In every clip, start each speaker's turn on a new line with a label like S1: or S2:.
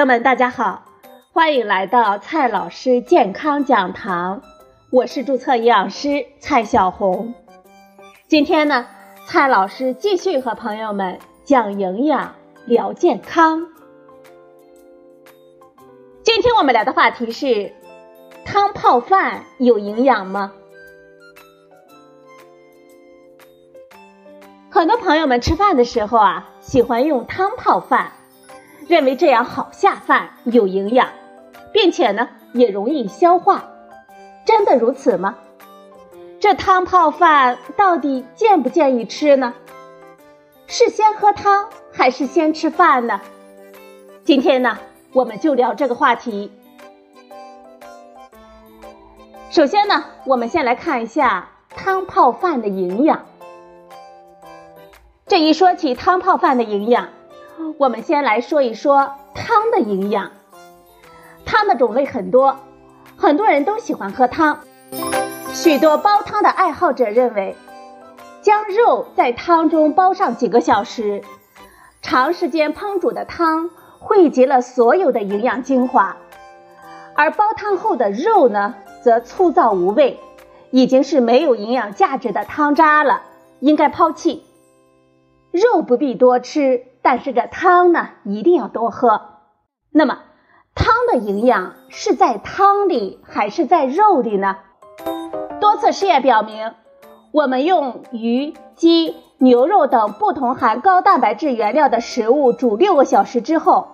S1: 朋友们，大家好，欢迎来到蔡老师健康讲堂，我是注册营养师蔡小红。今天呢，蔡老师继续和朋友们讲营养、聊健康。今天我们聊的话题是：汤泡饭有营养吗？很多朋友们吃饭的时候啊，喜欢用汤泡饭，认为这样好下饭、有营养，并且呢也容易消化。真的如此吗？这汤泡饭到底建不建议吃呢？是先喝汤还是先吃饭呢？今天呢，我们就聊这个话题。首先呢，我们先来看一下汤泡饭的营养。这一说起汤泡饭的营养，我们先来说一说汤的营养。汤的种类很多，很多人都喜欢喝汤。许多煲汤的爱好者认为，将肉在汤中煲上几个小时，长时间烹煮的汤汇集了所有的营养精华，而煲汤后的肉呢，则粗糙无味，已经是没有营养价值的汤渣了，应该抛弃。肉不必多吃，但是这汤呢一定要多喝。那么，汤的营养是在汤里还是在肉里呢？多次试验表明，我们用鱼、鸡、牛肉等不同含高蛋白质原料的食物煮六个小时之后，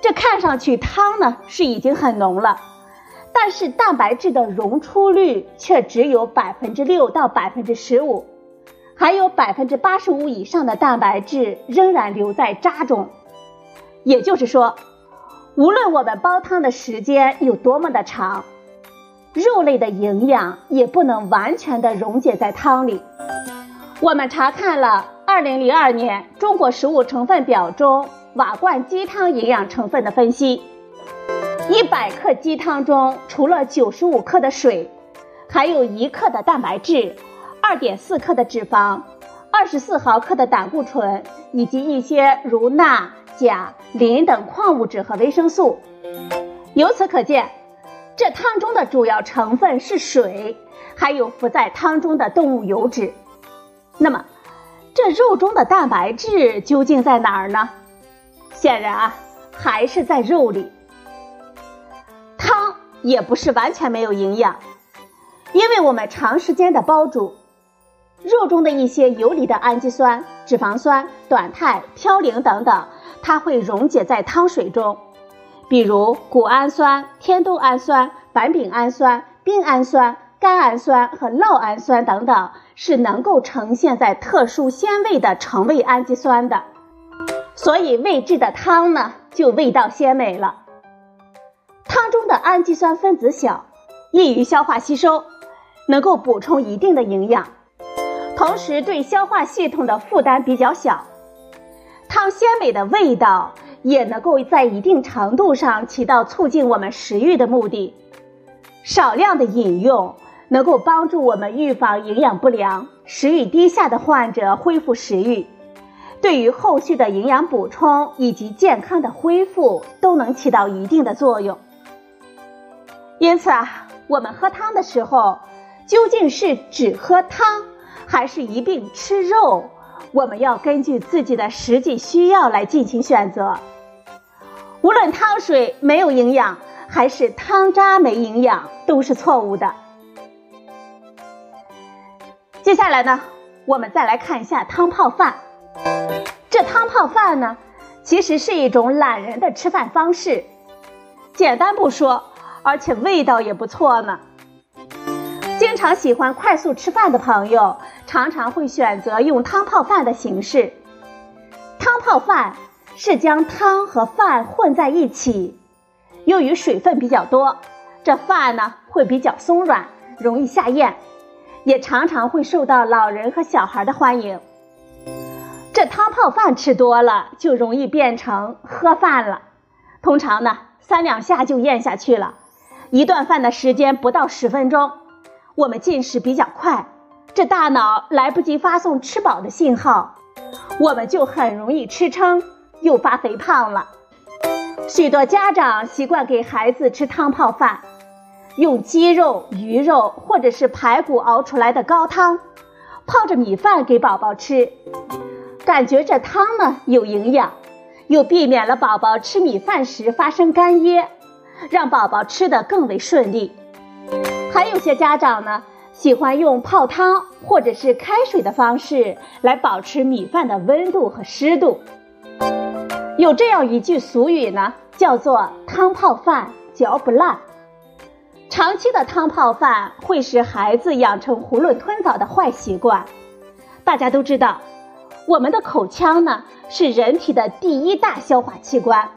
S1: 这看上去汤呢是已经很浓了，但是蛋白质的溶出率却只有百分之六到百分之十五。还有百分之八十五以上的蛋白质仍然留在渣中，也就是说，无论我们煲汤的时间有多么的长，肉类的营养也不能完全的溶解在汤里。我们查看了二零零二年中国食物成分表中瓦罐鸡汤营养成分的分析，一百克鸡汤中除了九十五克的水，还有一克的蛋白质。二点四克的脂肪，二十四毫克的胆固醇，以及一些如钠、钾、磷等矿物质和维生素。由此可见，这汤中的主要成分是水，还有浮在汤中的动物油脂。那么，这肉中的蛋白质究竟在哪儿呢？显然啊，还是在肉里。汤也不是完全没有营养，因为我们长时间的煲煮。肉中的一些游离的氨基酸、脂肪酸、短肽、嘌呤等等，它会溶解在汤水中，比如谷氨酸、天冬氨酸、苯丙氨酸、丙氨酸、甘氨酸和酪氨酸等等，是能够呈现在特殊鲜味的成味氨基酸的。所以味制的汤呢，就味道鲜美了。汤中的氨基酸分子小，易于消化吸收，能够补充一定的营养。同时，对消化系统的负担比较小，汤鲜美的味道也能够在一定程度上起到促进我们食欲的目的。少量的饮用能够帮助我们预防营养不良、食欲低下的患者恢复食欲，对于后续的营养补充以及健康的恢复都能起到一定的作用。因此啊，我们喝汤的时候，究竟是只喝汤？还是一并吃肉，我们要根据自己的实际需要来进行选择。无论汤水没有营养，还是汤渣没营养，都是错误的。接下来呢，我们再来看一下汤泡饭。这汤泡饭呢，其实是一种懒人的吃饭方式，简单不说，而且味道也不错呢。经常喜欢快速吃饭的朋友，常常会选择用汤泡饭的形式。汤泡饭是将汤和饭混在一起，由于水分比较多，这饭呢会比较松软，容易下咽，也常常会受到老人和小孩的欢迎。这汤泡饭吃多了，就容易变成喝饭了，通常呢三两下就咽下去了，一顿饭的时间不到十分钟。我们进食比较快，这大脑来不及发送吃饱的信号，我们就很容易吃撑，又发肥胖了。许多家长习惯给孩子吃汤泡饭，用鸡肉、鱼肉或者是排骨熬出来的高汤，泡着米饭给宝宝吃，感觉这汤呢有营养，又避免了宝宝吃米饭时发生干噎，让宝宝吃得更为顺利。还有些家长呢，喜欢用泡汤或者是开水的方式来保持米饭的温度和湿度。有这样一句俗语呢，叫做“汤泡饭嚼不烂”。长期的汤泡饭会使孩子养成囫囵吞枣的坏习惯。大家都知道，我们的口腔呢是人体的第一大消化器官。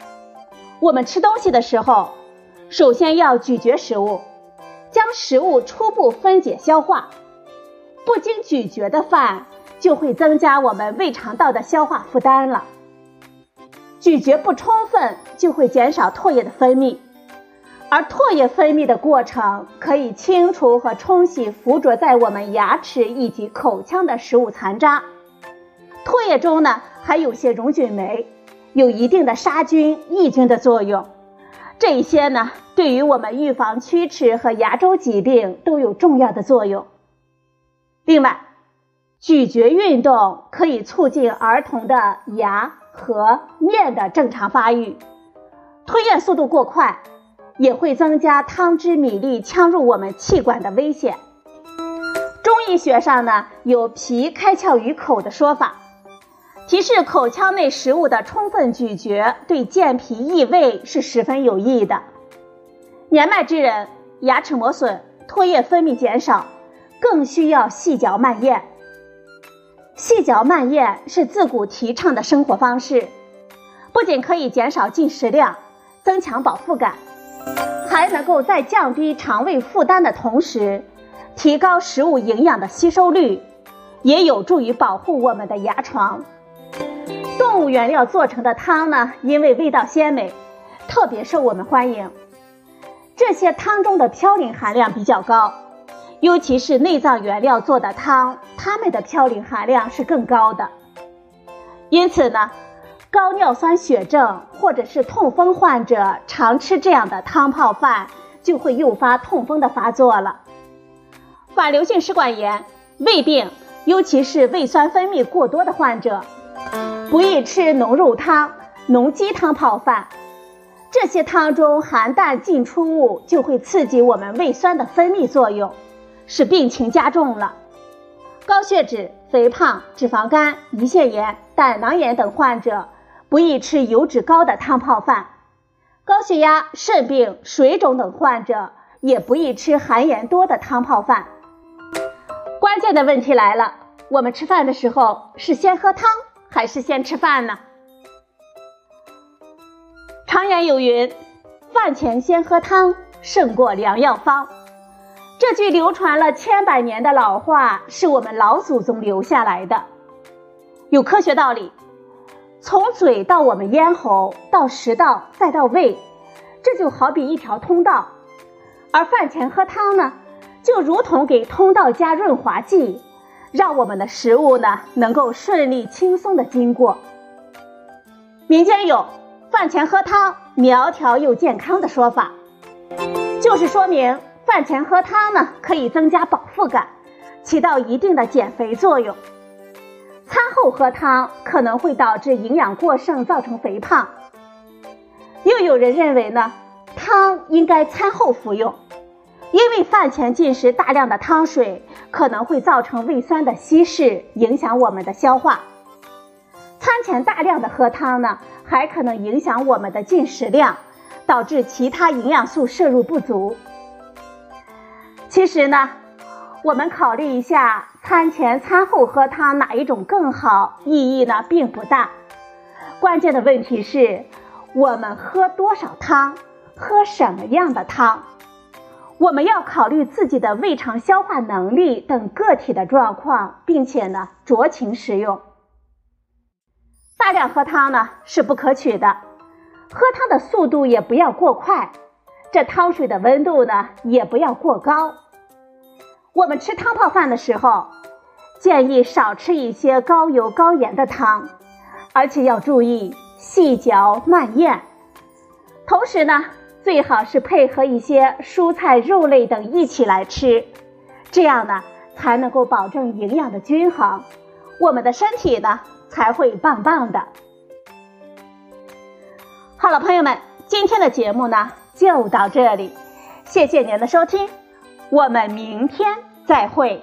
S1: 我们吃东西的时候，首先要咀嚼食物，将食物初步分解消化。不经咀嚼的饭就会增加我们胃肠道的消化负担了。咀嚼不充分，就会减少唾液的分泌，而唾液分泌的过程可以清除和冲洗附着在我们牙齿以及口腔的食物残渣。唾液中呢，还有些溶菌酶，有一定的杀菌抑菌的作用。这些呢，对于我们预防龋齿和牙周疾病都有重要的作用。另外，咀嚼运动可以促进儿童的牙。和面的正常发育，吞咽速度过快，也会增加汤汁米粒呛入我们气管的危险。中医学上呢，有“脾开窍于口”的说法，提示口腔内食物的充分咀嚼对健脾益胃是十分有益的。年迈之人牙齿磨损，唾液分泌减少，更需要细嚼慢咽。细嚼慢咽是自古提倡的生活方式，不仅可以减少进食量，增强饱腹感，还能够在降低肠胃负担的同时，提高食物营养的吸收率，也有助于保护我们的牙床。动物原料做成的汤呢，因为味道鲜美，特别受我们欢迎。这些汤中的嘌呤含量比较高。尤其是内脏原料做的汤，它们的嘌呤含量是更高的。因此呢，高尿酸血症或者是痛风患者常吃这样的汤泡饭，就会诱发痛风的发作了。反流性食管炎、胃病，尤其是胃酸分泌过多的患者，不宜吃浓肉汤、浓鸡汤泡饭。这些汤中含氮进出物就会刺激我们胃酸的分泌作用。使病情加重了，高血脂、肥胖、脂肪肝、胰腺炎、胆囊炎等患者不宜吃油脂高的汤泡饭；高血压、肾病、水肿等患者也不宜吃含盐多的汤泡饭。关键的问题来了，我们吃饭的时候是先喝汤还是先吃饭呢？常言有云：“饭前先喝汤，胜过良药方。”这句流传了千百年的老话，是我们老祖宗留下来的，有科学道理。从嘴到我们咽喉，到食道，再到胃，这就好比一条通道。而饭前喝汤呢，就如同给通道加润滑剂，让我们的食物呢能够顺利轻松的经过。民间有饭前喝汤苗条又健康的说法，就是说明。饭前喝汤呢，可以增加饱腹感，起到一定的减肥作用。餐后喝汤可能会导致营养过剩，造成肥胖。又有人认为呢，汤应该餐后服用，因为饭前进食大量的汤水可能会造成胃酸的稀释，影响我们的消化。餐前大量的喝汤呢，还可能影响我们的进食量，导致其他营养素摄入不足。其实呢，我们考虑一下，餐前、餐后喝汤哪一种更好？意义呢并不大。关键的问题是，我们喝多少汤，喝什么样的汤？我们要考虑自己的胃肠消化能力等个体的状况，并且呢酌情食用。大量喝汤呢是不可取的，喝汤的速度也不要过快。这汤水的温度呢，也不要过高。我们吃汤泡饭的时候，建议少吃一些高油高盐的汤，而且要注意细嚼慢咽。同时呢，最好是配合一些蔬菜、肉类等一起来吃，这样呢才能够保证营养的均衡，我们的身体呢才会棒棒的。好了，朋友们，今天的节目呢就到这里，谢谢您的收听，我们明天再会。